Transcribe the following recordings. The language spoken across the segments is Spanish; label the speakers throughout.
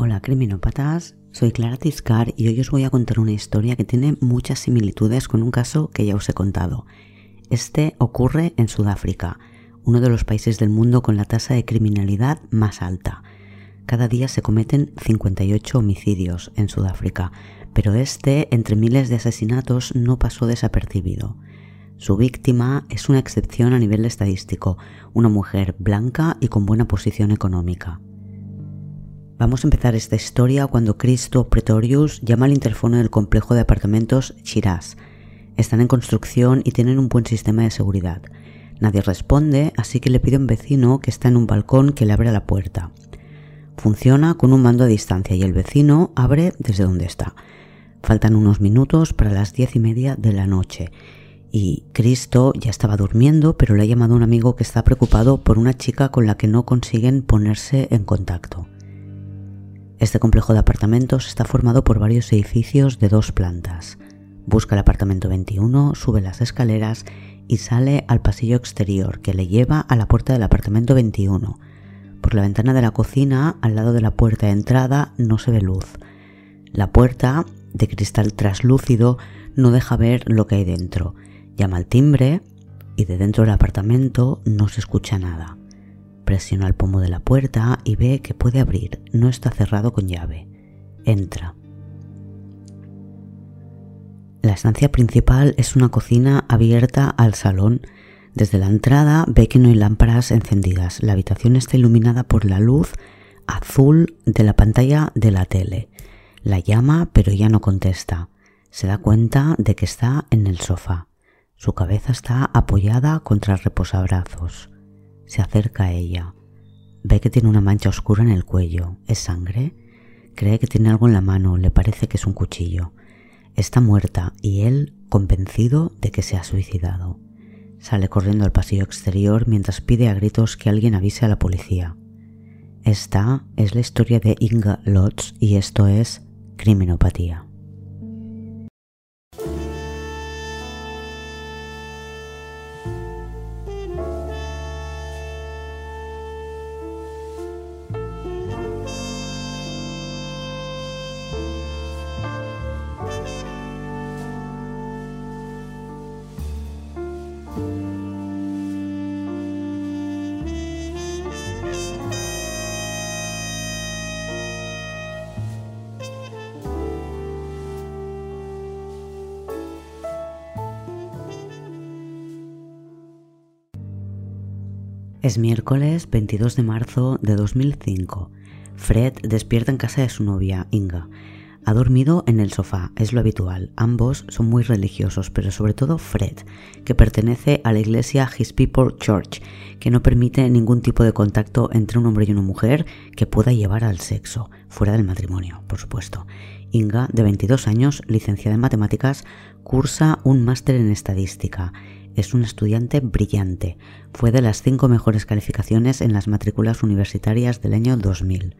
Speaker 1: Hola criminópatas, soy Clara Tiscar y hoy os voy a contar una historia que tiene muchas similitudes con un caso que ya os he contado. Este ocurre en Sudáfrica, uno de los países del mundo con la tasa de criminalidad más alta. Cada día se cometen 58 homicidios en Sudáfrica, pero este, entre miles de asesinatos, no pasó desapercibido. Su víctima es una excepción a nivel estadístico, una mujer blanca y con buena posición económica. Vamos a empezar esta historia cuando Cristo Pretorius llama al interfono del complejo de apartamentos Shiraz. Están en construcción y tienen un buen sistema de seguridad. Nadie responde, así que le pide a un vecino que está en un balcón que le abra la puerta. Funciona con un mando a distancia y el vecino abre desde donde está. Faltan unos minutos para las diez y media de la noche y Cristo ya estaba durmiendo, pero le ha llamado a un amigo que está preocupado por una chica con la que no consiguen ponerse en contacto. Este complejo de apartamentos está formado por varios edificios de dos plantas. Busca el apartamento 21, sube las escaleras y sale al pasillo exterior que le lleva a la puerta del apartamento 21. Por la ventana de la cocina, al lado de la puerta de entrada, no se ve luz. La puerta, de cristal traslúcido, no deja ver lo que hay dentro Llama al timbre y de dentro del apartamento no se escucha nada. Presiona el pomo de la puerta y ve que puede abrir. No está cerrado con llave. Entra. La estancia principal es una cocina abierta al salón. Desde la entrada ve que no hay lámparas encendidas. La habitación está iluminada por la luz azul de la pantalla de la tele. La llama pero ella no contesta. Se da cuenta de que está en el sofá. Su cabeza está apoyada contra el reposabrazos. Se acerca a ella. Ve que tiene una mancha oscura en el cuello. ¿Es sangre? Cree que tiene algo en la mano. Le parece que es un cuchillo. Está muerta y él convencido de que se ha suicidado. Sale corriendo al pasillo exterior mientras pide a gritos que alguien avise a la policía. Esta es la historia de Inga Lotz y esto es criminopatía. Es miércoles 22 de marzo de 2005. Fred despierta en casa de su novia, Inga. Ha dormido en el sofá, es lo habitual. Ambos son muy religiosos, pero sobre todo Fred, que pertenece a la iglesia His People Church, que no permite ningún tipo de contacto entre un hombre y una mujer que pueda llevar al sexo, fuera del matrimonio, por supuesto. Inga, de 22 años, licenciada en matemáticas, cursa un máster en estadística es un estudiante brillante. Fue de las cinco mejores calificaciones en las matrículas universitarias del año 2000.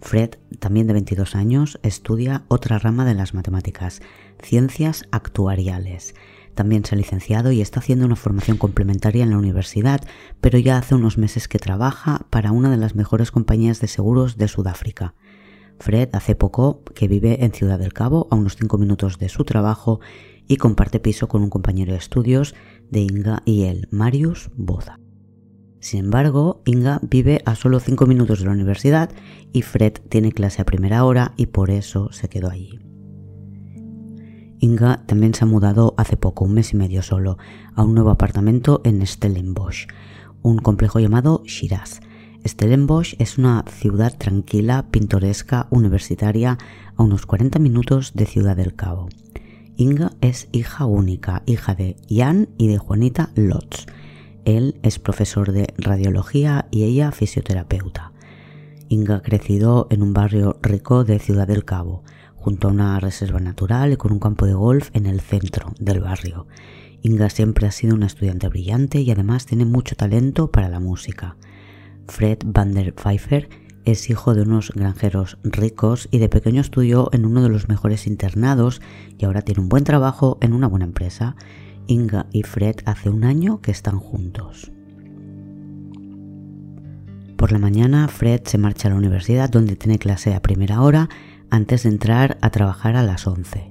Speaker 1: Fred, también de 22 años, estudia otra rama de las matemáticas, ciencias actuariales. También se ha licenciado y está haciendo una formación complementaria en la universidad, pero ya hace unos meses que trabaja para una de las mejores compañías de seguros de Sudáfrica. Fred hace poco que vive en Ciudad del Cabo, a unos 5 minutos de su trabajo, y comparte piso con un compañero de estudios de Inga y él, Marius Boza. Sin embargo, Inga vive a solo 5 minutos de la universidad y Fred tiene clase a primera hora y por eso se quedó allí. Inga también se ha mudado hace poco, un mes y medio solo, a un nuevo apartamento en Stellenbosch, un complejo llamado Shiraz. Stellenbosch es una ciudad tranquila, pintoresca, universitaria, a unos 40 minutos de Ciudad del Cabo. Inga es hija única, hija de Jan y de Juanita Lotz. Él es profesor de radiología y ella fisioterapeuta. Inga ha crecido en un barrio rico de Ciudad del Cabo, junto a una reserva natural y con un campo de golf en el centro del barrio. Inga siempre ha sido una estudiante brillante y además tiene mucho talento para la música. Fred van der Pfeiffer es hijo de unos granjeros ricos y de pequeño estudió en uno de los mejores internados y ahora tiene un buen trabajo en una buena empresa. Inga y Fred hace un año que están juntos. Por la mañana, Fred se marcha a la universidad donde tiene clase a primera hora antes de entrar a trabajar a las 11.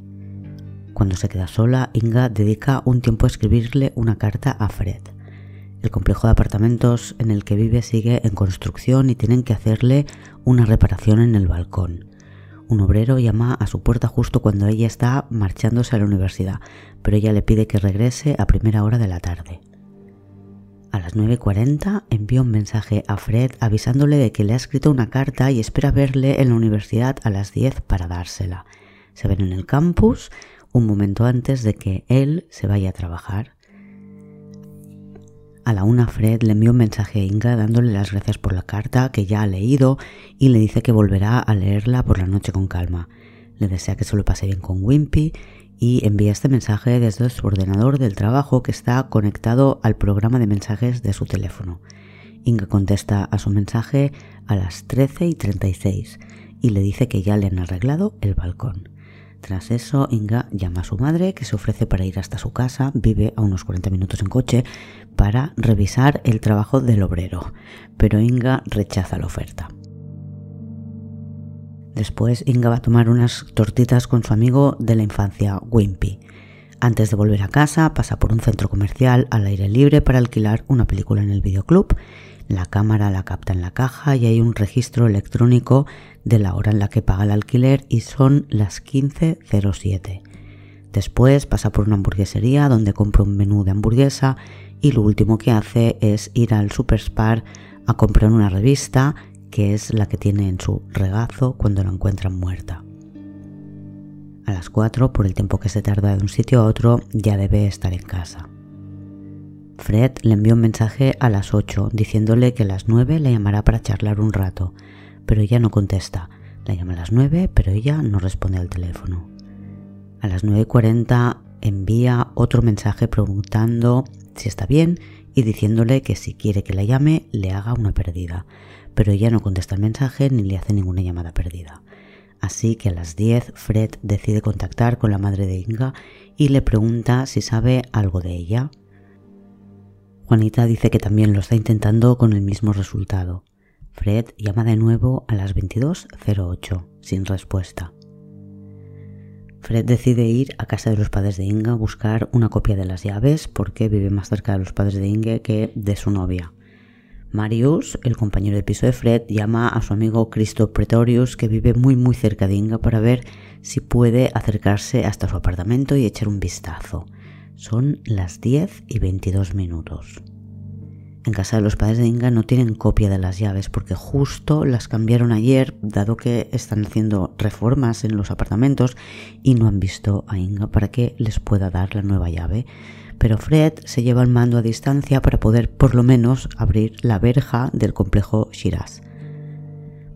Speaker 1: Cuando se queda sola, Inga dedica un tiempo a escribirle una carta a Fred. El complejo de apartamentos en el que vive sigue en construcción y tienen que hacerle una reparación en el balcón. Un obrero llama a su puerta justo cuando ella está marchándose a la universidad, pero ella le pide que regrese a primera hora de la tarde. A las 9.40 envía un mensaje a Fred avisándole de que le ha escrito una carta y espera verle en la universidad a las 10 para dársela. Se ven en el campus un momento antes de que él se vaya a trabajar. A la una Fred le envía un mensaje a Inga dándole las gracias por la carta que ya ha leído y le dice que volverá a leerla por la noche con calma. Le desea que se lo pase bien con Wimpy y envía este mensaje desde su ordenador del trabajo que está conectado al programa de mensajes de su teléfono. Inga contesta a su mensaje a las 13 y 36 y le dice que ya le han arreglado el balcón. Tras eso, Inga llama a su madre, que se ofrece para ir hasta su casa, vive a unos 40 minutos en coche, para revisar el trabajo del obrero, pero Inga rechaza la oferta. Después Inga va a tomar unas tortitas con su amigo de la infancia, Wimpy. Antes de volver a casa, pasa por un centro comercial al aire libre para alquilar una película en el videoclub. La cámara la capta en la caja y hay un registro electrónico de la hora en la que paga el alquiler y son las 15.07. Después pasa por una hamburguesería donde compra un menú de hamburguesa y lo último que hace es ir al Super Spar a comprar una revista que es la que tiene en su regazo cuando la encuentran muerta. A las 4, por el tiempo que se tarda de un sitio a otro, ya debe estar en casa. Fred le envió un mensaje a las 8 diciéndole que a las 9 le llamará para charlar un rato, pero ella no contesta. La llama a las 9, pero ella no responde al teléfono. A las 9.40 envía otro mensaje preguntando si está bien y diciéndole que si quiere que la llame le haga una perdida, pero ella no contesta el mensaje ni le hace ninguna llamada perdida. Así que a las 10 Fred decide contactar con la madre de Inga y le pregunta si sabe algo de ella. Juanita dice que también lo está intentando con el mismo resultado. Fred llama de nuevo a las 22.08 sin respuesta. Fred decide ir a casa de los padres de Inga a buscar una copia de las llaves porque vive más cerca de los padres de Inga que de su novia. Marius, el compañero de piso de Fred, llama a su amigo Christoph Pretorius, que vive muy muy cerca de Inga, para ver si puede acercarse hasta su apartamento y echar un vistazo. Son las 10 y 22 minutos. En casa de los padres de Inga no tienen copia de las llaves porque justo las cambiaron ayer, dado que están haciendo reformas en los apartamentos y no han visto a Inga para que les pueda dar la nueva llave pero Fred se lleva el mando a distancia para poder por lo menos abrir la verja del complejo Shiraz.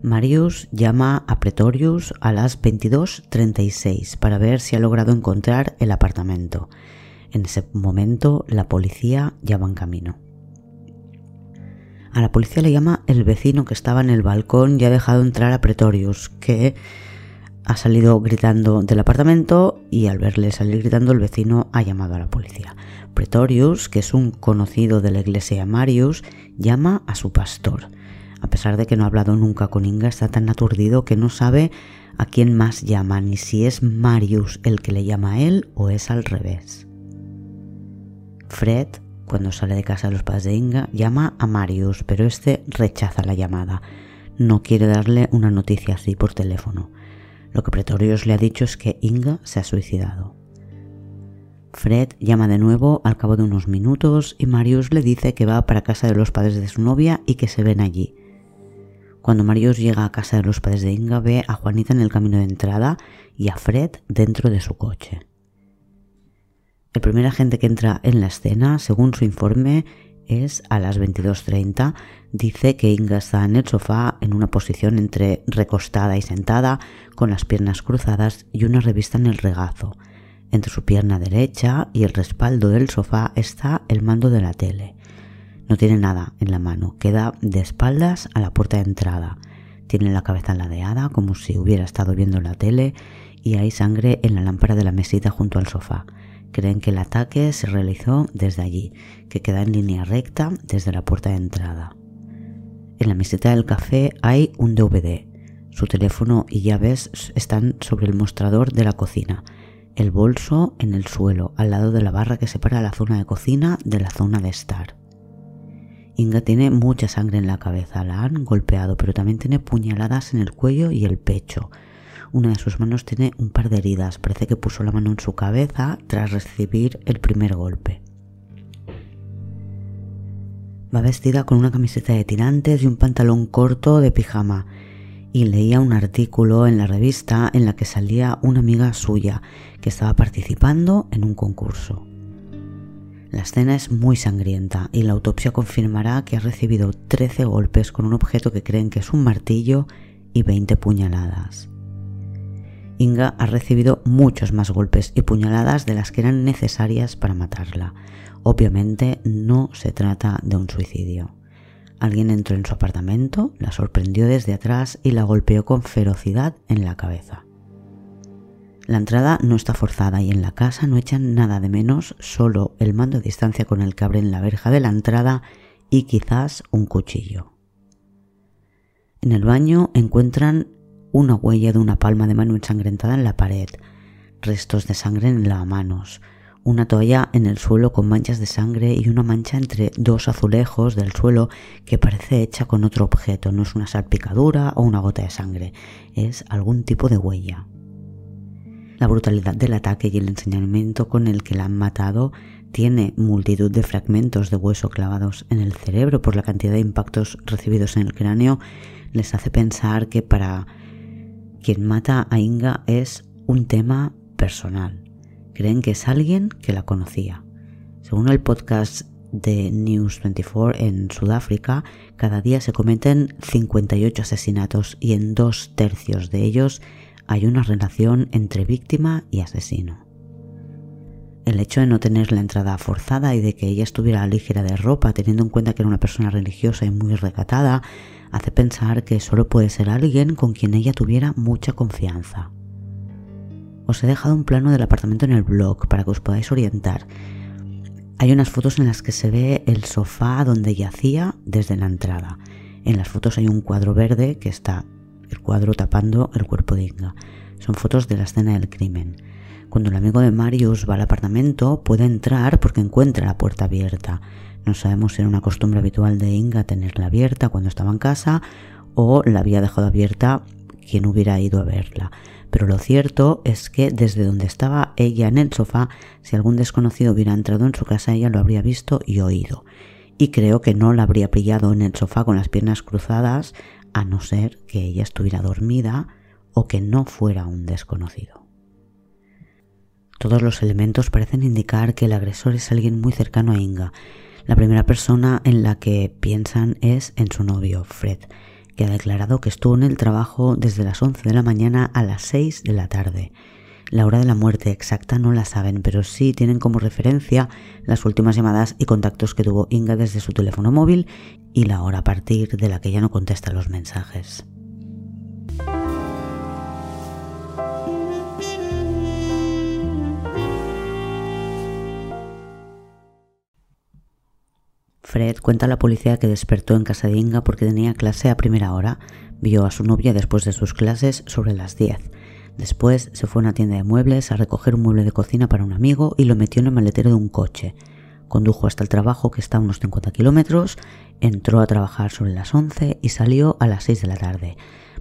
Speaker 1: Marius llama a Pretorius a las 22.36 para ver si ha logrado encontrar el apartamento. En ese momento la policía ya va en camino. A la policía le llama el vecino que estaba en el balcón y ha dejado entrar a Pretorius, que ha salido gritando del apartamento y al verle salir gritando el vecino ha llamado a la policía. Pretorius, que es un conocido de la iglesia Marius, llama a su pastor. A pesar de que no ha hablado nunca con Inga, está tan aturdido que no sabe a quién más llama, ni si es Marius el que le llama a él o es al revés. Fred, cuando sale de casa de los padres de Inga, llama a Marius, pero este rechaza la llamada. No quiere darle una noticia así por teléfono. Lo que Pretorius le ha dicho es que Inga se ha suicidado. Fred llama de nuevo al cabo de unos minutos y Marius le dice que va para casa de los padres de su novia y que se ven allí. Cuando Marius llega a casa de los padres de Inga ve a Juanita en el camino de entrada y a Fred dentro de su coche. El primer agente que entra en la escena, según su informe, es a las 22.30. Dice que Inga está en el sofá en una posición entre recostada y sentada, con las piernas cruzadas y una revista en el regazo. Entre su pierna derecha y el respaldo del sofá está el mando de la tele. No tiene nada en la mano, queda de espaldas a la puerta de entrada. Tiene la cabeza ladeada como si hubiera estado viendo la tele y hay sangre en la lámpara de la mesita junto al sofá. Creen que el ataque se realizó desde allí, que queda en línea recta desde la puerta de entrada. En la meseta del café hay un DVD. Su teléfono y llaves están sobre el mostrador de la cocina. El bolso en el suelo, al lado de la barra que separa la zona de cocina de la zona de estar. Inga tiene mucha sangre en la cabeza, la han golpeado, pero también tiene puñaladas en el cuello y el pecho. Una de sus manos tiene un par de heridas, parece que puso la mano en su cabeza tras recibir el primer golpe. Va vestida con una camiseta de tirantes y un pantalón corto de pijama y leía un artículo en la revista en la que salía una amiga suya que estaba participando en un concurso. La escena es muy sangrienta y la autopsia confirmará que ha recibido 13 golpes con un objeto que creen que es un martillo y 20 puñaladas. Inga ha recibido muchos más golpes y puñaladas de las que eran necesarias para matarla. Obviamente no se trata de un suicidio. Alguien entró en su apartamento, la sorprendió desde atrás y la golpeó con ferocidad en la cabeza. La entrada no está forzada y en la casa no echan nada de menos, solo el mando de distancia con el que abren la verja de la entrada y quizás un cuchillo. En el baño encuentran una huella de una palma de mano ensangrentada en la pared, restos de sangre en lavamanos, una toalla en el suelo con manchas de sangre y una mancha entre dos azulejos del suelo que parece hecha con otro objeto, no es una salpicadura o una gota de sangre, es algún tipo de huella. La brutalidad del ataque y el enseñamiento con el que la han matado tiene multitud de fragmentos de hueso clavados en el cerebro por la cantidad de impactos recibidos en el cráneo, les hace pensar que para quien mata a Inga es un tema personal. Creen que es alguien que la conocía. Según el podcast de News 24 en Sudáfrica, cada día se cometen 58 asesinatos y en dos tercios de ellos hay una relación entre víctima y asesino. El hecho de no tener la entrada forzada y de que ella estuviera ligera de ropa, teniendo en cuenta que era una persona religiosa y muy recatada, hace pensar que solo puede ser alguien con quien ella tuviera mucha confianza. Os he dejado un plano del apartamento en el blog para que os podáis orientar. Hay unas fotos en las que se ve el sofá donde yacía desde la entrada. En las fotos hay un cuadro verde que está el cuadro tapando el cuerpo de Inga. Son fotos de la escena del crimen. Cuando el amigo de Marius va al apartamento, puede entrar porque encuentra la puerta abierta. No sabemos si era una costumbre habitual de Inga tenerla abierta cuando estaba en casa o la había dejado abierta quien hubiera ido a verla. Pero lo cierto es que desde donde estaba ella en el sofá, si algún desconocido hubiera entrado en su casa, ella lo habría visto y oído. Y creo que no la habría pillado en el sofá con las piernas cruzadas a no ser que ella estuviera dormida o que no fuera un desconocido. Todos los elementos parecen indicar que el agresor es alguien muy cercano a Inga. La primera persona en la que piensan es en su novio, Fred, que ha declarado que estuvo en el trabajo desde las 11 de la mañana a las 6 de la tarde. La hora de la muerte exacta no la saben, pero sí tienen como referencia las últimas llamadas y contactos que tuvo Inga desde su teléfono móvil y la hora a partir de la que ya no contesta los mensajes. Fred cuenta a la policía que despertó en casa de Inga porque tenía clase a primera hora. Vio a su novia después de sus clases sobre las 10. Después se fue a una tienda de muebles a recoger un mueble de cocina para un amigo y lo metió en el maletero de un coche. Condujo hasta el trabajo que está a unos 50 kilómetros, entró a trabajar sobre las 11 y salió a las 6 de la tarde.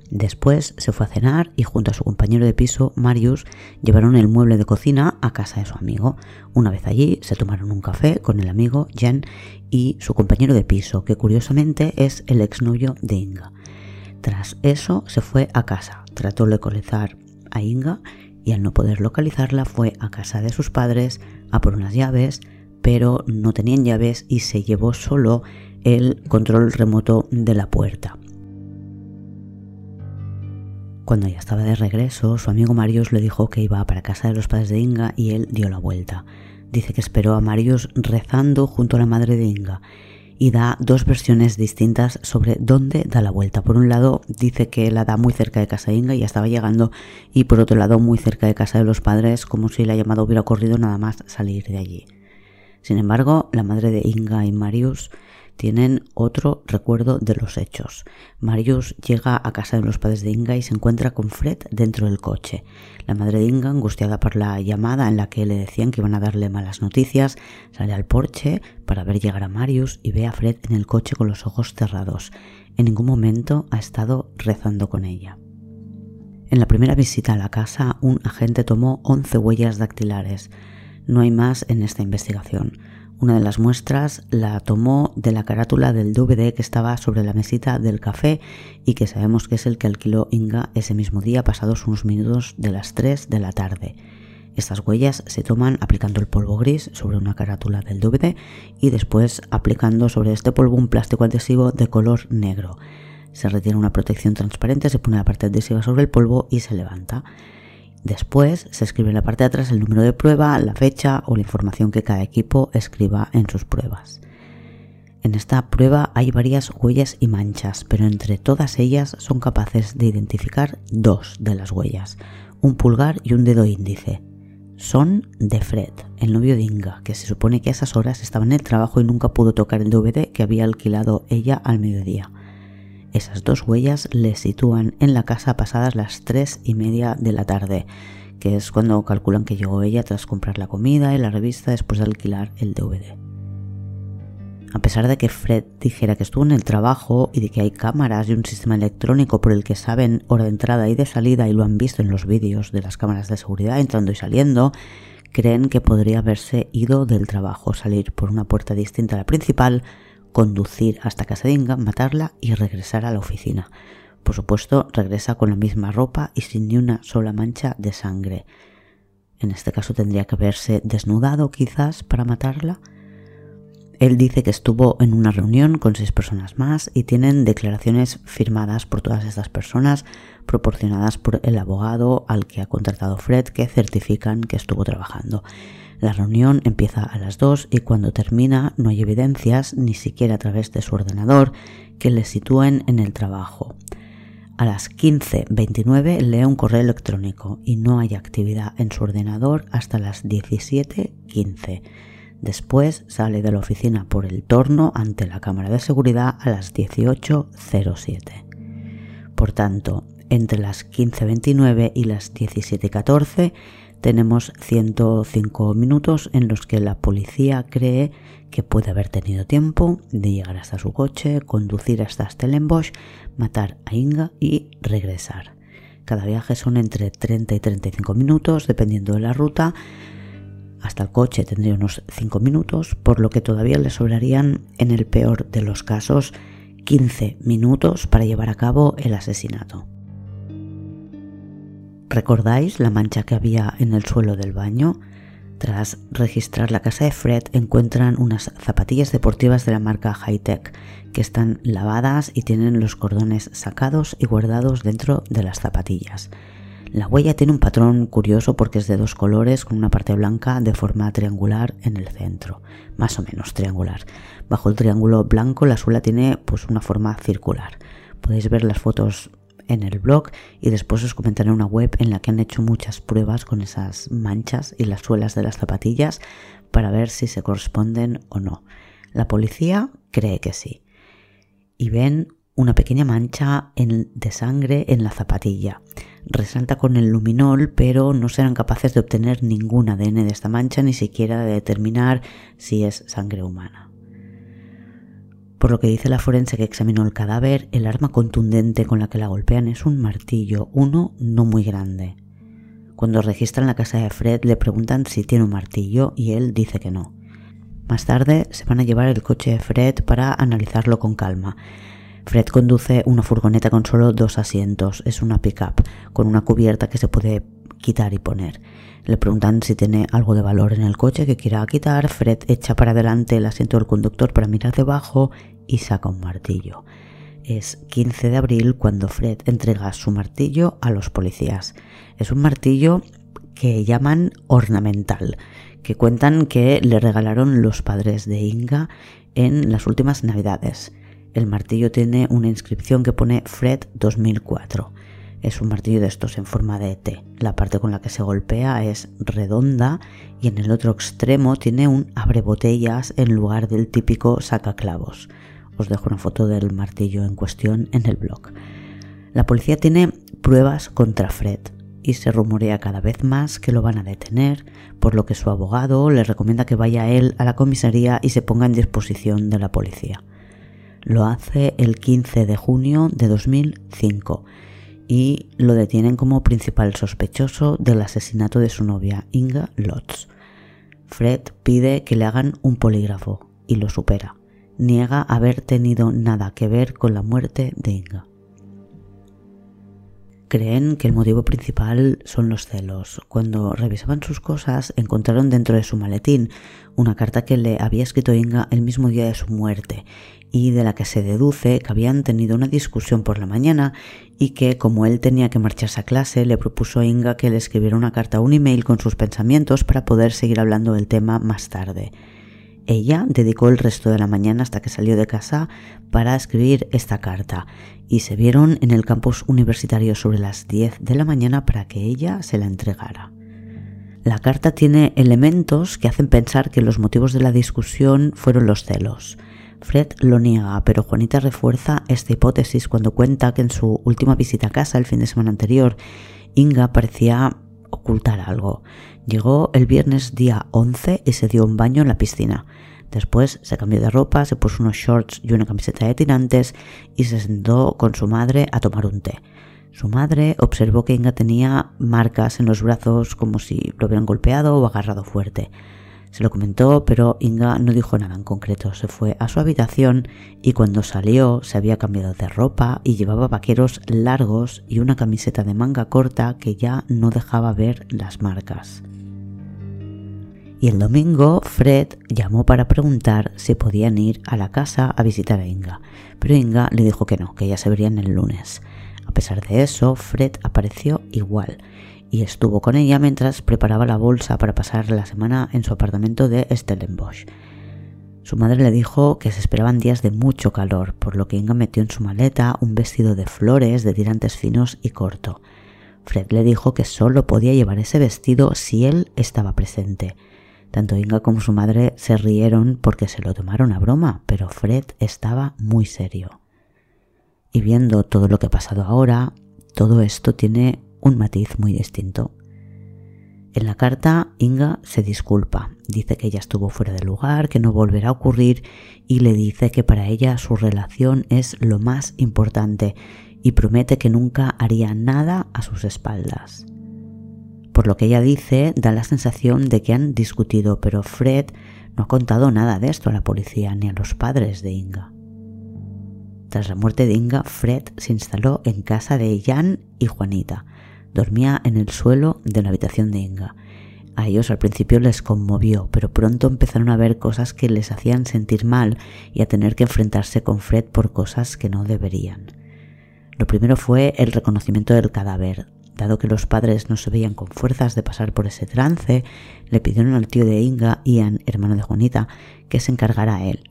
Speaker 1: Después se fue a cenar y junto a su compañero de piso, Marius, llevaron el mueble de cocina a casa de su amigo. Una vez allí se tomaron un café con el amigo Jen y su compañero de piso, que curiosamente es el exnovio de Inga. Tras eso se fue a casa, trató de localizar a Inga y al no poder localizarla fue a casa de sus padres a por unas llaves, pero no tenían llaves y se llevó solo el control remoto de la puerta. Cuando ya estaba de regreso, su amigo Marius le dijo que iba para casa de los padres de Inga y él dio la vuelta. Dice que esperó a Marius rezando junto a la madre de Inga y da dos versiones distintas sobre dónde da la vuelta. Por un lado dice que la da muy cerca de casa de Inga y ya estaba llegando y por otro lado muy cerca de casa de los padres como si la llamada hubiera ocurrido nada más salir de allí. Sin embargo, la madre de Inga y Marius tienen otro recuerdo de los hechos. Marius llega a casa de los padres de Inga y se encuentra con Fred dentro del coche. La madre de Inga, angustiada por la llamada en la que le decían que iban a darle malas noticias, sale al porche para ver llegar a Marius y ve a Fred en el coche con los ojos cerrados. En ningún momento ha estado rezando con ella. En la primera visita a la casa, un agente tomó 11 huellas dactilares. No hay más en esta investigación. Una de las muestras la tomó de la carátula del DVD que estaba sobre la mesita del café y que sabemos que es el que alquiló Inga ese mismo día pasados unos minutos de las 3 de la tarde. Estas huellas se toman aplicando el polvo gris sobre una carátula del DVD y después aplicando sobre este polvo un plástico adhesivo de color negro. Se retira una protección transparente, se pone la parte adhesiva sobre el polvo y se levanta. Después se escribe en la parte de atrás el número de prueba, la fecha o la información que cada equipo escriba en sus pruebas. En esta prueba hay varias huellas y manchas, pero entre todas ellas son capaces de identificar dos de las huellas, un pulgar y un dedo índice. Son de Fred, el novio de Inga, que se supone que a esas horas estaba en el trabajo y nunca pudo tocar el DVD que había alquilado ella al mediodía. Esas dos huellas le sitúan en la casa pasadas las tres y media de la tarde, que es cuando calculan que llegó ella tras comprar la comida y la revista después de alquilar el DVD. A pesar de que Fred dijera que estuvo en el trabajo y de que hay cámaras y un sistema electrónico por el que saben hora de entrada y de salida y lo han visto en los vídeos de las cámaras de seguridad entrando y saliendo, creen que podría haberse ido del trabajo, salir por una puerta distinta a la principal, conducir hasta casa de Inga, matarla y regresar a la oficina. Por supuesto, regresa con la misma ropa y sin ni una sola mancha de sangre. En este caso tendría que haberse desnudado quizás para matarla. Él dice que estuvo en una reunión con seis personas más y tienen declaraciones firmadas por todas estas personas, proporcionadas por el abogado al que ha contratado Fred, que certifican que estuvo trabajando. La reunión empieza a las 2 y cuando termina no hay evidencias, ni siquiera a través de su ordenador, que le sitúen en el trabajo. A las 15.29 lee un correo electrónico y no hay actividad en su ordenador hasta las 17.15. Después sale de la oficina por el torno ante la cámara de seguridad a las 18.07. Por tanto, entre las 15.29 y las 17.14 tenemos 105 minutos en los que la policía cree que puede haber tenido tiempo de llegar hasta su coche, conducir hasta Stellenbosch, matar a Inga y regresar. Cada viaje son entre 30 y 35 minutos, dependiendo de la ruta. Hasta el coche tendría unos 5 minutos, por lo que todavía le sobrarían, en el peor de los casos, 15 minutos para llevar a cabo el asesinato. ¿Recordáis la mancha que había en el suelo del baño? Tras registrar la casa de Fred encuentran unas zapatillas deportivas de la marca Hightech que están lavadas y tienen los cordones sacados y guardados dentro de las zapatillas. La huella tiene un patrón curioso porque es de dos colores con una parte blanca de forma triangular en el centro, más o menos triangular. Bajo el triángulo blanco la suela tiene pues una forma circular. Podéis ver las fotos en el blog y después os comentaré una web en la que han hecho muchas pruebas con esas manchas y las suelas de las zapatillas para ver si se corresponden o no. La policía cree que sí. Y ven una pequeña mancha de sangre en la zapatilla. Resalta con el luminol, pero no serán capaces de obtener ningún ADN de esta mancha, ni siquiera de determinar si es sangre humana. Por lo que dice la forense que examinó el cadáver, el arma contundente con la que la golpean es un martillo, uno no muy grande. Cuando registran la casa de Fred le preguntan si tiene un martillo y él dice que no. Más tarde se van a llevar el coche de Fred para analizarlo con calma. Fred conduce una furgoneta con solo dos asientos, es una pickup, con una cubierta que se puede quitar y poner. Le preguntan si tiene algo de valor en el coche que quiera quitar. Fred echa para adelante el asiento del conductor para mirar debajo y saca un martillo. Es 15 de abril cuando Fred entrega su martillo a los policías. Es un martillo que llaman ornamental, que cuentan que le regalaron los padres de Inga en las últimas navidades. El martillo tiene una inscripción que pone Fred 2004. Es un martillo de estos en forma de T. La parte con la que se golpea es redonda y en el otro extremo tiene un abre botellas en lugar del típico sacaclavos. Os dejo una foto del martillo en cuestión en el blog. La policía tiene pruebas contra Fred y se rumorea cada vez más que lo van a detener, por lo que su abogado le recomienda que vaya él a la comisaría y se ponga en disposición de la policía. Lo hace el 15 de junio de 2005 y lo detienen como principal sospechoso del asesinato de su novia, Inga Lotz. Fred pide que le hagan un polígrafo y lo supera. Niega haber tenido nada que ver con la muerte de Inga. Creen que el motivo principal son los celos. Cuando revisaban sus cosas, encontraron dentro de su maletín una carta que le había escrito Inga el mismo día de su muerte y de la que se deduce que habían tenido una discusión por la mañana y que, como él tenía que marcharse a clase, le propuso a Inga que le escribiera una carta o un email con sus pensamientos para poder seguir hablando del tema más tarde. Ella dedicó el resto de la mañana hasta que salió de casa para escribir esta carta y se vieron en el campus universitario sobre las 10 de la mañana para que ella se la entregara. La carta tiene elementos que hacen pensar que los motivos de la discusión fueron los celos. Fred lo niega, pero Juanita refuerza esta hipótesis cuando cuenta que en su última visita a casa el fin de semana anterior, Inga parecía ocultar algo. Llegó el viernes día 11 y se dio un baño en la piscina. Después se cambió de ropa, se puso unos shorts y una camiseta de tirantes y se sentó con su madre a tomar un té. Su madre observó que Inga tenía marcas en los brazos como si lo hubieran golpeado o agarrado fuerte. Se lo comentó, pero Inga no dijo nada en concreto. Se fue a su habitación y cuando salió se había cambiado de ropa y llevaba vaqueros largos y una camiseta de manga corta que ya no dejaba ver las marcas. Y el domingo Fred llamó para preguntar si podían ir a la casa a visitar a Inga, pero Inga le dijo que no, que ya se verían el lunes. A pesar de eso, Fred apareció igual estuvo con ella mientras preparaba la bolsa para pasar la semana en su apartamento de Stellenbosch. Su madre le dijo que se esperaban días de mucho calor, por lo que Inga metió en su maleta un vestido de flores de tirantes finos y corto. Fred le dijo que solo podía llevar ese vestido si él estaba presente. Tanto Inga como su madre se rieron porque se lo tomaron a broma, pero Fred estaba muy serio. Y viendo todo lo que ha pasado ahora, todo esto tiene un matiz muy distinto. En la carta, Inga se disculpa, dice que ella estuvo fuera de lugar, que no volverá a ocurrir y le dice que para ella su relación es lo más importante y promete que nunca haría nada a sus espaldas. Por lo que ella dice, da la sensación de que han discutido, pero Fred no ha contado nada de esto a la policía ni a los padres de Inga. Tras la muerte de Inga, Fred se instaló en casa de Jan y Juanita, Dormía en el suelo de la habitación de Inga. A ellos al principio les conmovió, pero pronto empezaron a ver cosas que les hacían sentir mal y a tener que enfrentarse con Fred por cosas que no deberían. Lo primero fue el reconocimiento del cadáver. Dado que los padres no se veían con fuerzas de pasar por ese trance, le pidieron al tío de Inga, Ian, hermano de Juanita, que se encargara a él.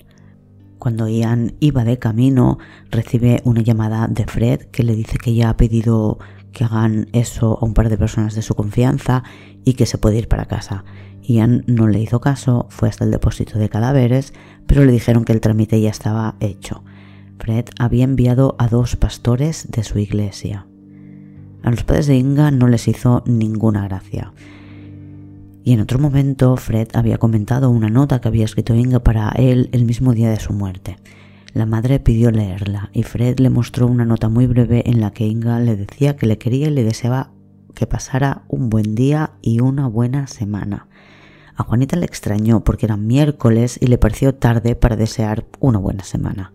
Speaker 1: Cuando Ian iba de camino, recibe una llamada de Fred que le dice que ya ha pedido que hagan eso a un par de personas de su confianza y que se puede ir para casa. Ian no le hizo caso, fue hasta el depósito de cadáveres, pero le dijeron que el trámite ya estaba hecho. Fred había enviado a dos pastores de su iglesia. A los padres de Inga no les hizo ninguna gracia. Y en otro momento Fred había comentado una nota que había escrito Inga para él el mismo día de su muerte. La madre pidió leerla y Fred le mostró una nota muy breve en la que Inga le decía que le quería y le deseaba que pasara un buen día y una buena semana. A Juanita le extrañó porque era miércoles y le pareció tarde para desear una buena semana.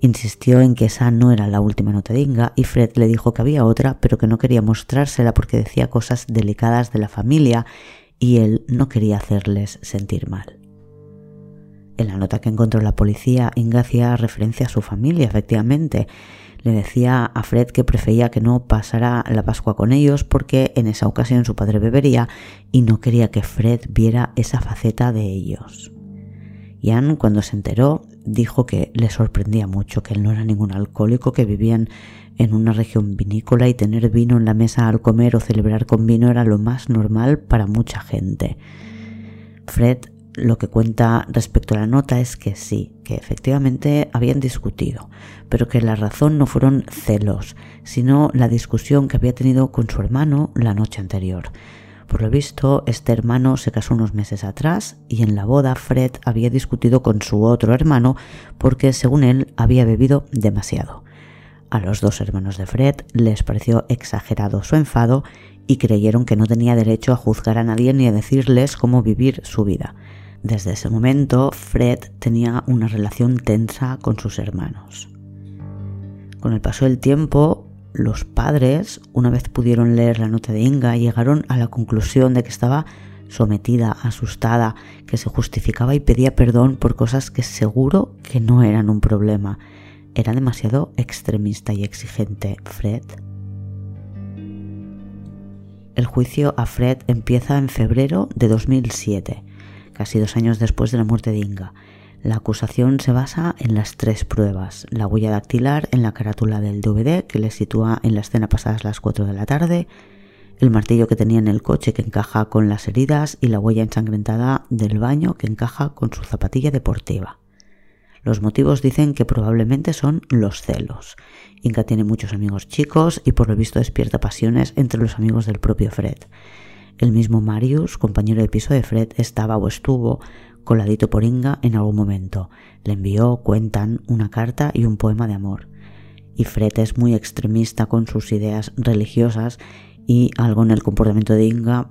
Speaker 1: Insistió en que esa no era la última nota de Inga y Fred le dijo que había otra pero que no quería mostrársela porque decía cosas delicadas de la familia y él no quería hacerles sentir mal. En la nota que encontró la policía, Inga hacía referencia a su familia, efectivamente. Le decía a Fred que prefería que no pasara la Pascua con ellos porque en esa ocasión su padre bebería y no quería que Fred viera esa faceta de ellos. Ian, cuando se enteró, dijo que le sorprendía mucho, que él no era ningún alcohólico, que vivían en una región vinícola y tener vino en la mesa al comer o celebrar con vino era lo más normal para mucha gente. Fred lo que cuenta respecto a la nota es que sí, que efectivamente habían discutido, pero que la razón no fueron celos, sino la discusión que había tenido con su hermano la noche anterior. Por lo visto, este hermano se casó unos meses atrás y en la boda Fred había discutido con su otro hermano porque, según él, había bebido demasiado. A los dos hermanos de Fred les pareció exagerado su enfado y creyeron que no tenía derecho a juzgar a nadie ni a decirles cómo vivir su vida. Desde ese momento, Fred tenía una relación tensa con sus hermanos. Con el paso del tiempo, los padres, una vez pudieron leer la nota de Inga, llegaron a la conclusión de que estaba sometida, asustada, que se justificaba y pedía perdón por cosas que seguro que no eran un problema. Era demasiado extremista y exigente, Fred. El juicio a Fred empieza en febrero de 2007, casi dos años después de la muerte de Inga. La acusación se basa en las tres pruebas, la huella dactilar en la carátula del DVD que le sitúa en la escena pasadas las 4 de la tarde, el martillo que tenía en el coche que encaja con las heridas y la huella ensangrentada del baño que encaja con su zapatilla deportiva. Los motivos dicen que probablemente son los celos. Inca tiene muchos amigos chicos y por lo visto despierta pasiones entre los amigos del propio Fred. El mismo Marius, compañero de piso de Fred, estaba o estuvo coladito por Inga en algún momento. Le envió, cuentan, una carta y un poema de amor. Y Fred es muy extremista con sus ideas religiosas y algo en el comportamiento de Inga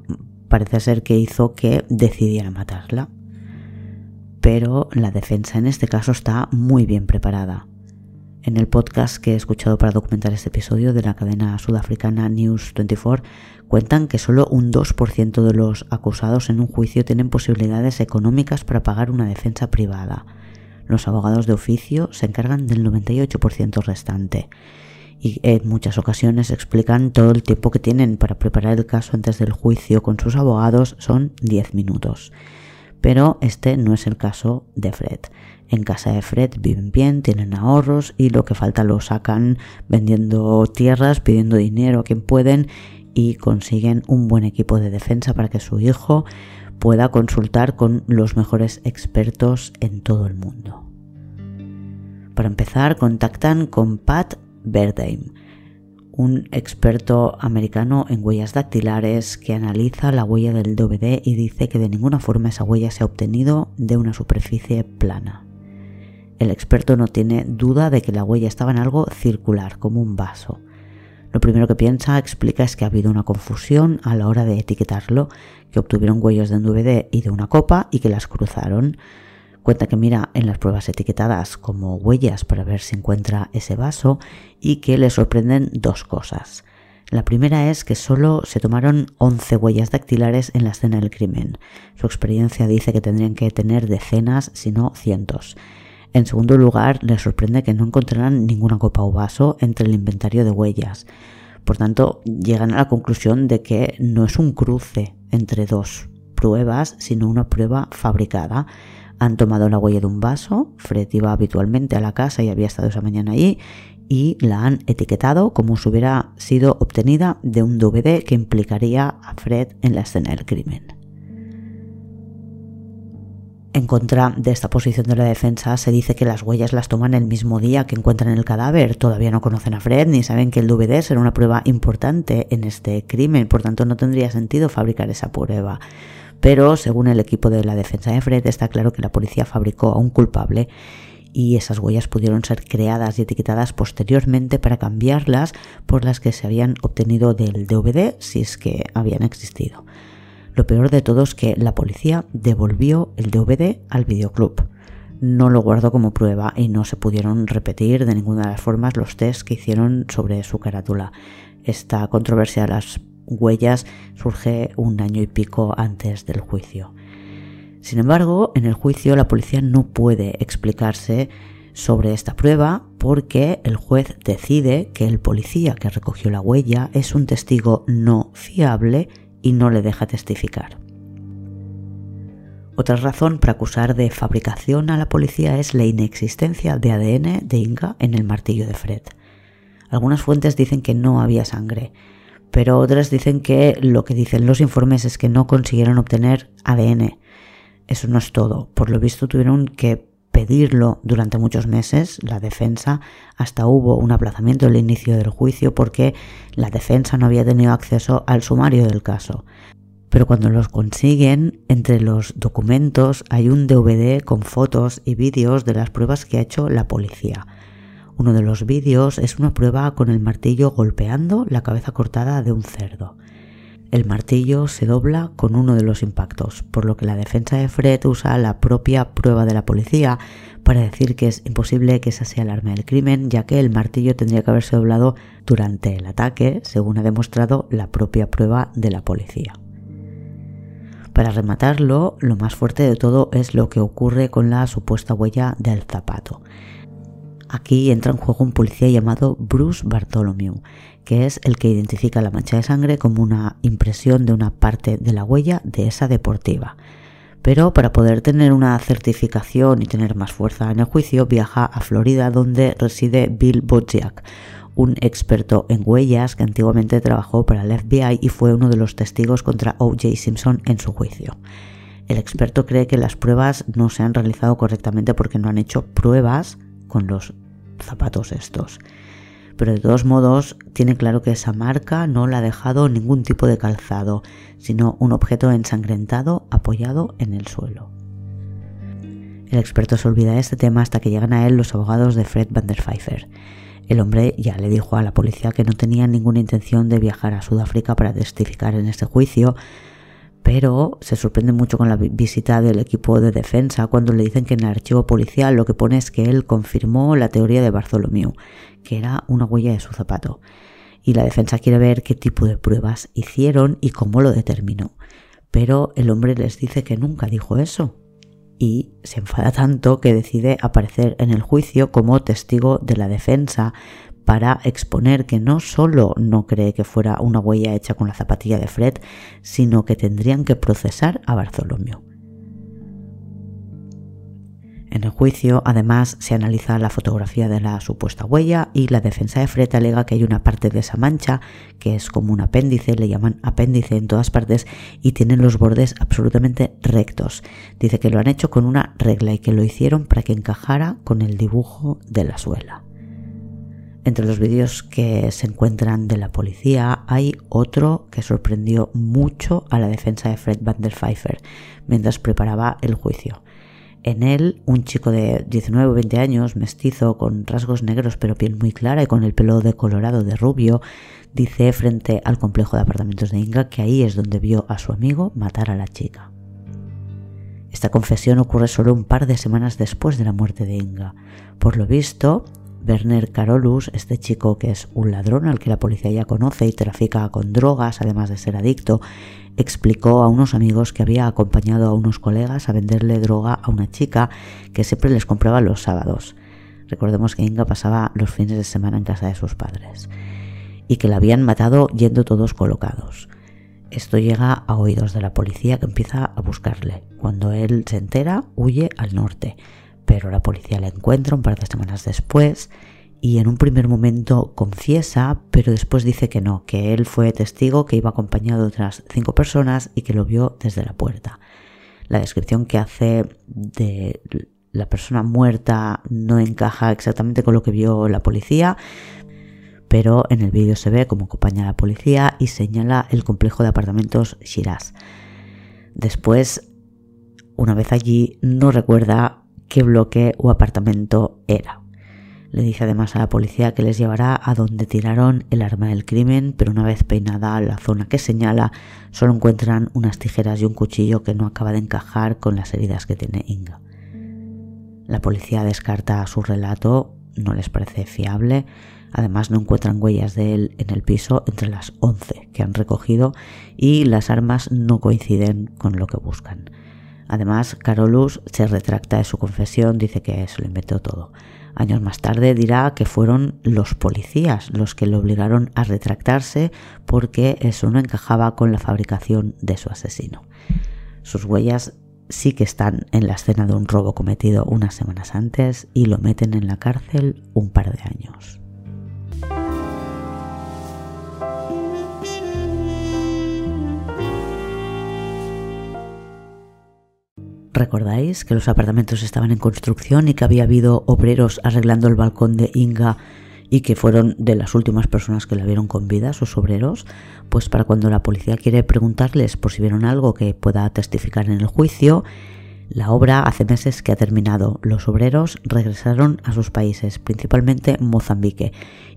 Speaker 1: parece ser que hizo que decidiera matarla. Pero la defensa en este caso está muy bien preparada. En el podcast que he escuchado para documentar este episodio de la cadena sudafricana News 24 cuentan que solo un 2% de los acusados en un juicio tienen posibilidades económicas para pagar una defensa privada. Los abogados de oficio se encargan del 98% restante y en muchas ocasiones explican todo el tiempo que tienen para preparar el caso antes del juicio con sus abogados son 10 minutos. Pero este no es el caso de Fred. En casa de Fred viven bien, tienen ahorros y lo que falta lo sacan vendiendo tierras, pidiendo dinero a quien pueden y consiguen un buen equipo de defensa para que su hijo pueda consultar con los mejores expertos en todo el mundo. Para empezar, contactan con Pat Berdheim, un experto americano en huellas dactilares que analiza la huella del DVD y dice que de ninguna forma esa huella se ha obtenido de una superficie plana. El experto no tiene duda de que la huella estaba en algo circular, como un vaso. Lo primero que piensa, explica, es que ha habido una confusión a la hora de etiquetarlo, que obtuvieron huellas de un DVD y de una copa y que las cruzaron. Cuenta que mira en las pruebas etiquetadas como huellas para ver si encuentra ese vaso y que le sorprenden dos cosas. La primera es que solo se tomaron 11 huellas dactilares en la escena del crimen. Su experiencia dice que tendrían que tener decenas, si no cientos. En segundo lugar, le sorprende que no encontraran ninguna copa o vaso entre el inventario de huellas. Por tanto, llegan a la conclusión de que no es un cruce entre dos pruebas, sino una prueba fabricada. Han tomado la huella de un vaso, Fred iba habitualmente a la casa y había estado esa mañana allí, y la han etiquetado como si hubiera sido obtenida de un DVD que implicaría a Fred en la escena del crimen. En contra de esta posición de la defensa, se dice que las huellas las toman el mismo día que encuentran el cadáver. Todavía no conocen a Fred ni saben que el DVD será una prueba importante en este crimen, por tanto no tendría sentido fabricar esa prueba. Pero, según el equipo de la defensa de Fred, está claro que la policía fabricó a un culpable y esas huellas pudieron ser creadas y etiquetadas posteriormente para cambiarlas por las que se habían obtenido del DVD si es que habían existido. Lo peor de todo es que la policía devolvió el DVD al videoclub. No lo guardó como prueba y no se pudieron repetir de ninguna de las formas los tests que hicieron sobre su carátula. Esta controversia las huellas surge un año y pico antes del juicio. Sin embargo, en el juicio la policía no puede explicarse sobre esta prueba porque el juez decide que el policía que recogió la huella es un testigo no fiable y no le deja testificar. Otra razón para acusar de fabricación a la policía es la inexistencia de ADN de Inga en el martillo de Fred. Algunas fuentes dicen que no había sangre, pero otras dicen que lo que dicen los informes es que no consiguieron obtener ADN. Eso no es todo. Por lo visto tuvieron que pedirlo durante muchos meses, la defensa, hasta hubo un aplazamiento del inicio del juicio porque la defensa no había tenido acceso al sumario del caso. Pero cuando los consiguen, entre los documentos hay un DVD con fotos y vídeos de las pruebas que ha hecho la policía. Uno de los vídeos es una prueba con el martillo golpeando la cabeza cortada de un cerdo. El martillo se dobla con uno de los impactos, por lo que la defensa de Fred usa la propia prueba de la policía para decir que es imposible que esa sea el arma del crimen, ya que el martillo tendría que haberse doblado durante el ataque, según ha demostrado la propia prueba de la policía. Para rematarlo, lo más fuerte de todo es lo que ocurre con la supuesta huella del zapato. Aquí entra en juego un policía llamado Bruce Bartholomew, que es el que identifica la mancha de sangre como una impresión de una parte de la huella de esa deportiva. Pero para poder tener una certificación y tener más fuerza en el juicio, viaja a Florida donde reside Bill Bodziak, un experto en huellas que antiguamente trabajó para el FBI y fue uno de los testigos contra O.J. Simpson en su juicio. El experto cree que las pruebas no se han realizado correctamente porque no han hecho pruebas con los zapatos estos. Pero de todos modos tiene claro que esa marca no la ha dejado ningún tipo de calzado, sino un objeto ensangrentado apoyado en el suelo. El experto se olvida de este tema hasta que llegan a él los abogados de Fred van der Pfeiffer. El hombre ya le dijo a la policía que no tenía ninguna intención de viajar a Sudáfrica para testificar en este juicio, pero se sorprende mucho con la visita del equipo de defensa cuando le dicen que en el archivo policial lo que pone es que él confirmó la teoría de Bartholomew, que era una huella de su zapato. Y la defensa quiere ver qué tipo de pruebas hicieron y cómo lo determinó. Pero el hombre les dice que nunca dijo eso, y se enfada tanto que decide aparecer en el juicio como testigo de la defensa para exponer que no solo no cree que fuera una huella hecha con la zapatilla de Fred, sino que tendrían que procesar a Bartholomew. En el juicio, además, se analiza la fotografía de la supuesta huella y la defensa de Fred alega que hay una parte de esa mancha que es como un apéndice, le llaman apéndice en todas partes y tiene los bordes absolutamente rectos. Dice que lo han hecho con una regla y que lo hicieron para que encajara con el dibujo de la suela. Entre los vídeos que se encuentran de la policía hay otro que sorprendió mucho a la defensa de Fred van der Pfeiffer mientras preparaba el juicio. En él, un chico de 19 o 20 años, mestizo, con rasgos negros pero piel muy clara y con el pelo decolorado de rubio, dice frente al complejo de apartamentos de Inga que ahí es donde vio a su amigo matar a la chica. Esta confesión ocurre solo un par de semanas después de la muerte de Inga. Por lo visto, Werner Carolus, este chico que es un ladrón al que la policía ya conoce y trafica con drogas, además de ser adicto, explicó a unos amigos que había acompañado a unos colegas a venderle droga a una chica que siempre les compraba los sábados. Recordemos que Inga pasaba los fines de semana en casa de sus padres y que la habían matado yendo todos colocados. Esto llega a oídos de la policía que empieza a buscarle. Cuando él se entera, huye al norte, pero la policía le encuentra un par de semanas después y en un primer momento confiesa, pero después dice que no, que él fue testigo, que iba acompañado de otras cinco personas y que lo vio desde la puerta. La descripción que hace de la persona muerta no encaja exactamente con lo que vio la policía, pero en el vídeo se ve como acompaña a la policía y señala el complejo de apartamentos Shiraz. Después, una vez allí, no recuerda qué bloque o apartamento era. Le dice además a la policía que les llevará a donde tiraron el arma del crimen, pero una vez peinada la zona que señala, solo encuentran unas tijeras y un cuchillo que no acaba de encajar con las heridas que tiene Inga. La policía descarta su relato, no les parece fiable, además no encuentran huellas de él en el piso entre las 11 que han recogido y las armas no coinciden con lo que buscan. Además, Carolus se retracta de su confesión, dice que se lo inventó todo. Años más tarde dirá que fueron los policías los que le obligaron a retractarse porque eso no encajaba con la fabricación de su asesino. Sus huellas sí que están en la escena de un robo cometido unas semanas antes y lo meten en la cárcel un par de años. ¿Recordáis que los apartamentos estaban en construcción y que había habido obreros arreglando el balcón de Inga y que fueron de las últimas personas que la vieron con vida, sus obreros? Pues para cuando la policía quiere preguntarles por si vieron algo que pueda testificar en el juicio, la obra hace meses que ha terminado. Los obreros regresaron a sus países, principalmente Mozambique,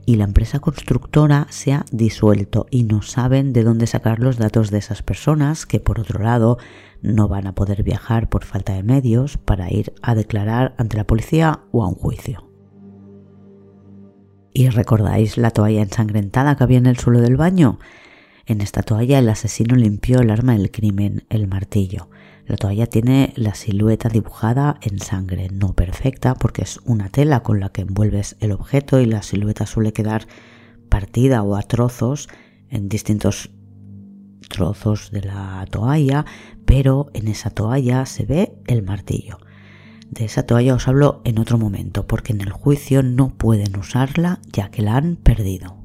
Speaker 1: y la empresa constructora se ha disuelto y no saben de dónde sacar los datos de esas personas que, por otro lado, no van a poder viajar por falta de medios para ir a declarar ante la policía o a un juicio. ¿Y recordáis la toalla ensangrentada que había en el suelo del baño? En esta toalla el asesino limpió el arma del crimen, el martillo. La toalla tiene la silueta dibujada en sangre, no perfecta porque es una tela con la que envuelves el objeto y la silueta suele quedar partida o a trozos en distintos trozos de la toalla, pero en esa toalla se ve el martillo. De esa toalla os hablo en otro momento, porque en el juicio no pueden usarla ya que la han perdido.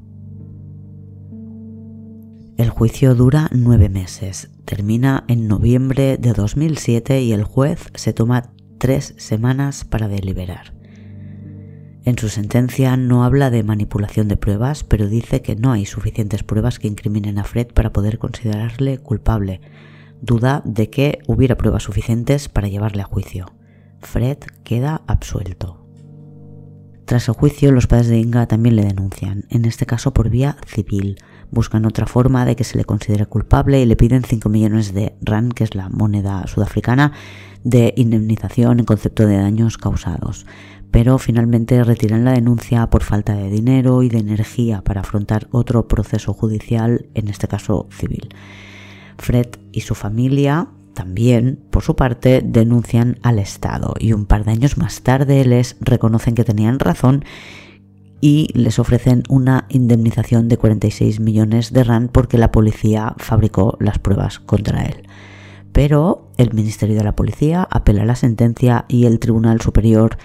Speaker 1: El juicio dura nueve meses, termina en noviembre de 2007 y el juez se toma tres semanas para deliberar. En su sentencia no habla de manipulación de pruebas, pero dice que no hay suficientes pruebas que incriminen a Fred para poder considerarle culpable, duda de que hubiera pruebas suficientes para llevarle a juicio. Fred queda absuelto. Tras el juicio, los padres de Inga también le denuncian, en este caso por vía civil. Buscan otra forma de que se le considere culpable y le piden 5 millones de RAN, que es la moneda sudafricana, de indemnización en concepto de daños causados. Pero finalmente retiran la denuncia por falta de dinero y de energía para afrontar otro proceso judicial, en este caso civil. Fred y su familia también, por su parte, denuncian al Estado y un par de años más tarde les reconocen que tenían razón y les ofrecen una indemnización de 46 millones de RAN porque la policía fabricó las pruebas contra él. Pero el Ministerio de la Policía apela la sentencia y el Tribunal Superior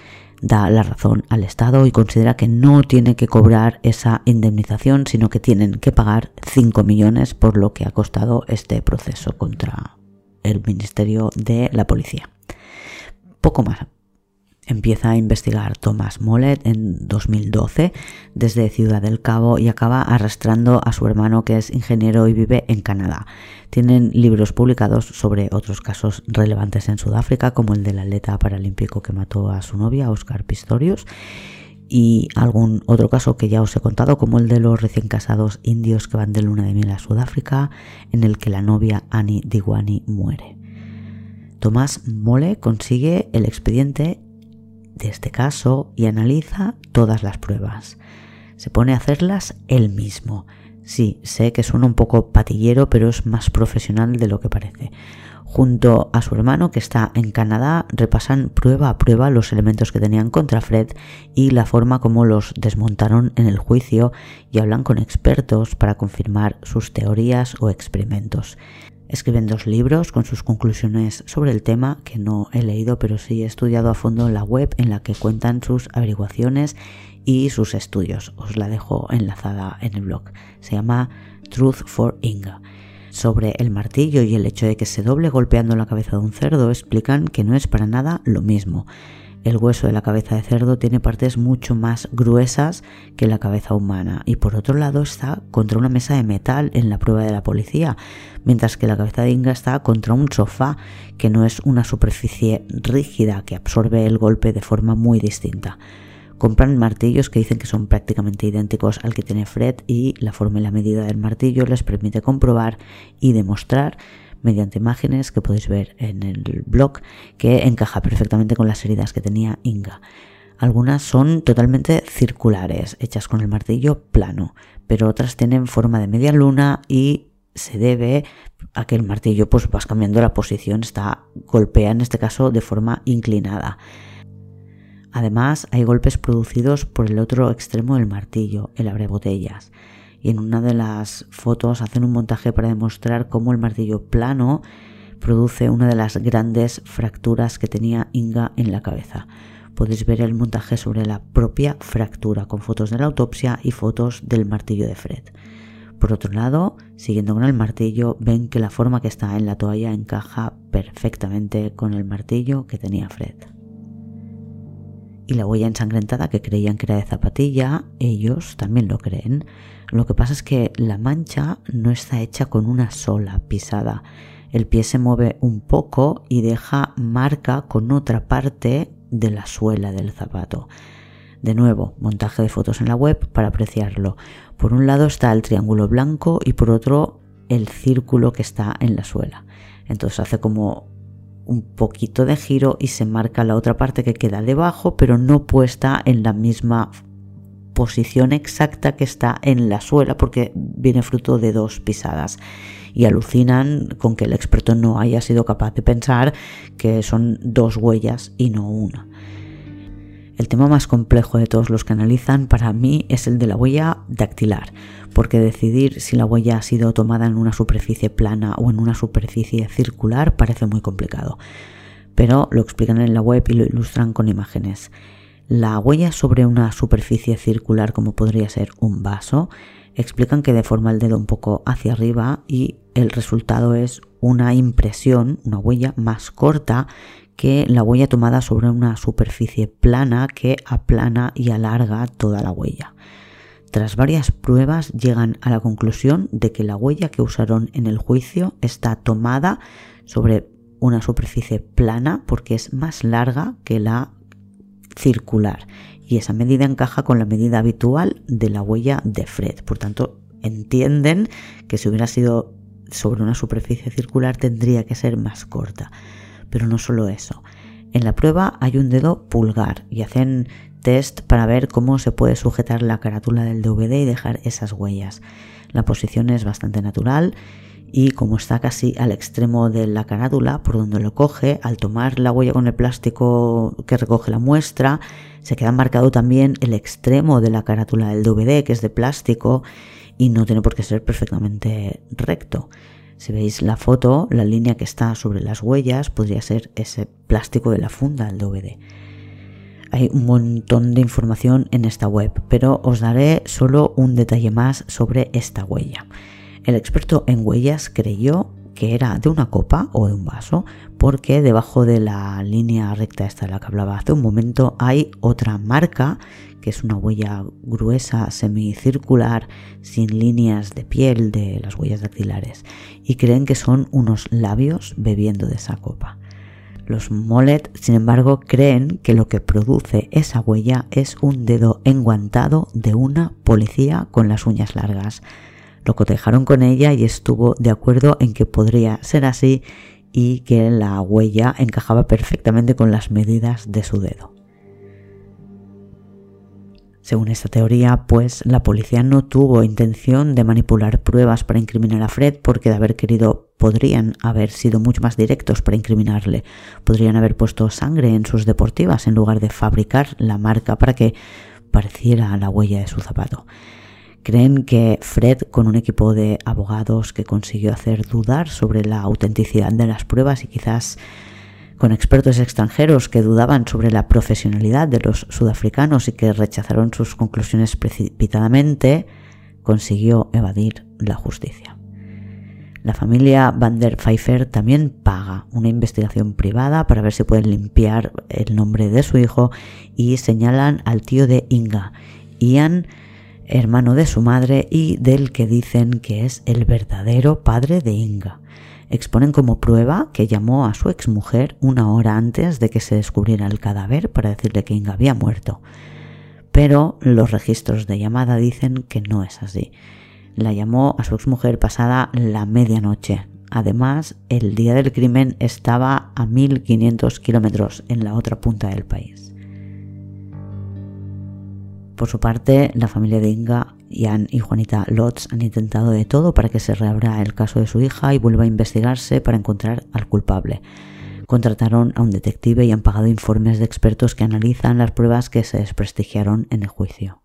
Speaker 1: da la razón al Estado y considera que no tiene que cobrar esa indemnización, sino que tienen que pagar 5 millones por lo que ha costado este proceso contra el Ministerio de la Policía. Poco más. Empieza a investigar Thomas Mollet en 2012 desde Ciudad del Cabo y acaba arrastrando a su hermano que es ingeniero y vive en Canadá. Tienen libros publicados sobre otros casos relevantes en Sudáfrica como el del atleta paralímpico que mató a su novia, Oscar Pistorius, y algún otro caso que ya os he contado, como el de los recién casados indios que van de luna de miel a Sudáfrica, en el que la novia Annie Diwani muere. Tomás Mole consigue el expediente de este caso y analiza todas las pruebas. Se pone a hacerlas él mismo. Sí, sé que suena un poco patillero, pero es más profesional de lo que parece. Junto a su hermano que está en Canadá, repasan prueba a prueba los elementos que tenían contra Fred y la forma como los desmontaron en el juicio y hablan con expertos para confirmar sus teorías o experimentos. Escriben dos libros con sus conclusiones sobre el tema que no he leído pero sí he estudiado a fondo en la web en la que cuentan sus averiguaciones y sus estudios. Os la dejo enlazada en el blog. Se llama Truth for Inga sobre el martillo y el hecho de que se doble golpeando la cabeza de un cerdo explican que no es para nada lo mismo. El hueso de la cabeza de cerdo tiene partes mucho más gruesas que la cabeza humana y por otro lado está contra una mesa de metal en la prueba de la policía, mientras que la cabeza de Inga está contra un sofá que no es una superficie rígida que absorbe el golpe de forma muy distinta. Compran martillos que dicen que son prácticamente idénticos al que tiene Fred y la forma y la medida del martillo les permite comprobar y demostrar mediante imágenes que podéis ver en el blog que encaja perfectamente con las heridas que tenía Inga. Algunas son totalmente circulares, hechas con el martillo plano, pero otras tienen forma de media luna y se debe a que el martillo pues vas cambiando la posición, está golpea en este caso de forma inclinada. Además, hay golpes producidos por el otro extremo del martillo, el abrebotellas. Y en una de las fotos hacen un montaje para demostrar cómo el martillo plano produce una de las grandes fracturas que tenía Inga en la cabeza. Podéis ver el montaje sobre la propia fractura con fotos de la autopsia y fotos del martillo de Fred. Por otro lado, siguiendo con el martillo, ven que la forma que está en la toalla encaja perfectamente con el martillo que tenía Fred. Y la huella ensangrentada que creían que era de zapatilla, ellos también lo creen. Lo que pasa es que la mancha no está hecha con una sola pisada. El pie se mueve un poco y deja marca con otra parte de la suela del zapato. De nuevo, montaje de fotos en la web para apreciarlo. Por un lado está el triángulo blanco y por otro el círculo que está en la suela. Entonces hace como un poquito de giro y se marca la otra parte que queda debajo, pero no puesta en la misma posición exacta que está en la suela porque viene fruto de dos pisadas y alucinan con que el experto no haya sido capaz de pensar que son dos huellas y no una. El tema más complejo de todos los que analizan para mí es el de la huella dactilar, porque decidir si la huella ha sido tomada en una superficie plana o en una superficie circular parece muy complicado. Pero lo explican en la web y lo ilustran con imágenes. La huella sobre una superficie circular como podría ser un vaso, explican que deforma el dedo un poco hacia arriba y el resultado es una impresión, una huella más corta que la huella tomada sobre una superficie plana que aplana y alarga toda la huella. Tras varias pruebas llegan a la conclusión de que la huella que usaron en el juicio está tomada sobre una superficie plana porque es más larga que la circular y esa medida encaja con la medida habitual de la huella de Fred. Por tanto, entienden que si hubiera sido sobre una superficie circular tendría que ser más corta. Pero no solo eso. En la prueba hay un dedo pulgar y hacen test para ver cómo se puede sujetar la carátula del DVD y dejar esas huellas. La posición es bastante natural y como está casi al extremo de la carátula, por donde lo coge, al tomar la huella con el plástico que recoge la muestra, se queda marcado también el extremo de la carátula del DVD, que es de plástico y no tiene por qué ser perfectamente recto. Si veis la foto, la línea que está sobre las huellas podría ser ese plástico de la funda del DVD. Hay un montón de información en esta web, pero os daré solo un detalle más sobre esta huella. El experto en huellas creyó que era de una copa o de un vaso, porque debajo de la línea recta esta de la que hablaba hace un momento hay otra marca, que es una huella gruesa semicircular sin líneas de piel de las huellas dactilares, y creen que son unos labios bebiendo de esa copa. Los Mollet, sin embargo, creen que lo que produce esa huella es un dedo enguantado de una policía con las uñas largas. Lo cotejaron con ella y estuvo de acuerdo en que podría ser así y que la huella encajaba perfectamente con las medidas de su dedo. Según esta teoría, pues la policía no tuvo intención de manipular pruebas para incriminar a Fred porque de haber querido podrían haber sido mucho más directos para incriminarle. Podrían haber puesto sangre en sus deportivas en lugar de fabricar la marca para que pareciera la huella de su zapato. Creen que Fred, con un equipo de abogados que consiguió hacer dudar sobre la autenticidad de las pruebas y quizás con expertos extranjeros que dudaban sobre la profesionalidad de los sudafricanos y que rechazaron sus conclusiones precipitadamente, consiguió evadir la justicia. La familia Van der Pfeiffer también paga una investigación privada para ver si pueden limpiar el nombre de su hijo y señalan al tío de Inga, Ian, hermano de su madre y del que dicen que es el verdadero padre de Inga. Exponen como prueba que llamó a su exmujer una hora antes de que se descubriera el cadáver para decirle que Inga había muerto. Pero los registros de llamada dicen que no es así. La llamó a su exmujer pasada la medianoche. Además, el día del crimen estaba a 1500 kilómetros en la otra punta del país. Por su parte, la familia de Inga, Ian y Juanita Lotz han intentado de todo para que se reabra el caso de su hija y vuelva a investigarse para encontrar al culpable. Contrataron a un detective y han pagado informes de expertos que analizan las pruebas que se desprestigiaron en el juicio.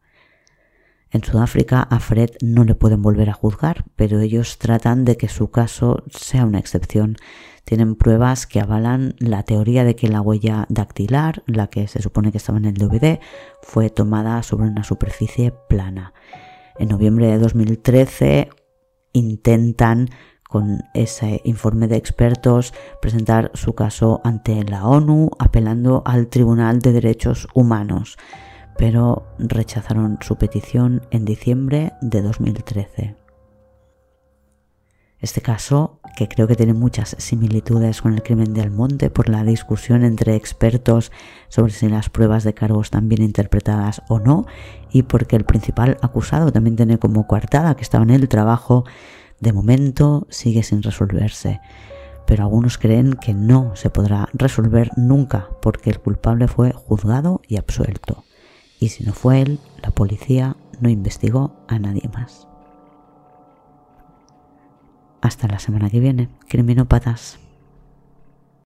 Speaker 1: En Sudáfrica a Fred no le pueden volver a juzgar, pero ellos tratan de que su caso sea una excepción. Tienen pruebas que avalan la teoría de que la huella dactilar, la que se supone que estaba en el DVD, fue tomada sobre una superficie plana. En noviembre de 2013 intentan con ese informe de expertos presentar su caso ante la ONU apelando al Tribunal de Derechos Humanos pero rechazaron su petición en diciembre de 2013. Este caso, que creo que tiene muchas similitudes con el crimen de Almonte por la discusión entre expertos sobre si las pruebas de cargos están bien interpretadas o no, y porque el principal acusado también tiene como coartada que estaba en el trabajo, de momento sigue sin resolverse. Pero algunos creen que no se podrá resolver nunca porque el culpable fue juzgado y absuelto y si no fue él, la policía no investigó a nadie más. Hasta la semana que viene, criminópatas.